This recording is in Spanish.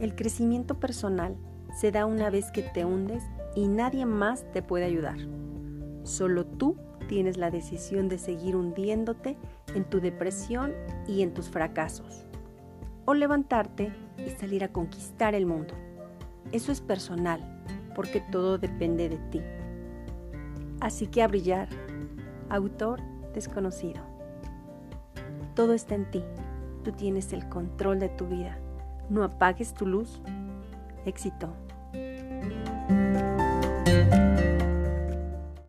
El crecimiento personal se da una vez que te hundes y nadie más te puede ayudar. Solo tú tienes la decisión de seguir hundiéndote en tu depresión y en tus fracasos. O levantarte y salir a conquistar el mundo. Eso es personal, porque todo depende de ti. Así que a brillar. Autor desconocido. Todo está en ti. Tú tienes el control de tu vida. No apagues tu luz. Éxito.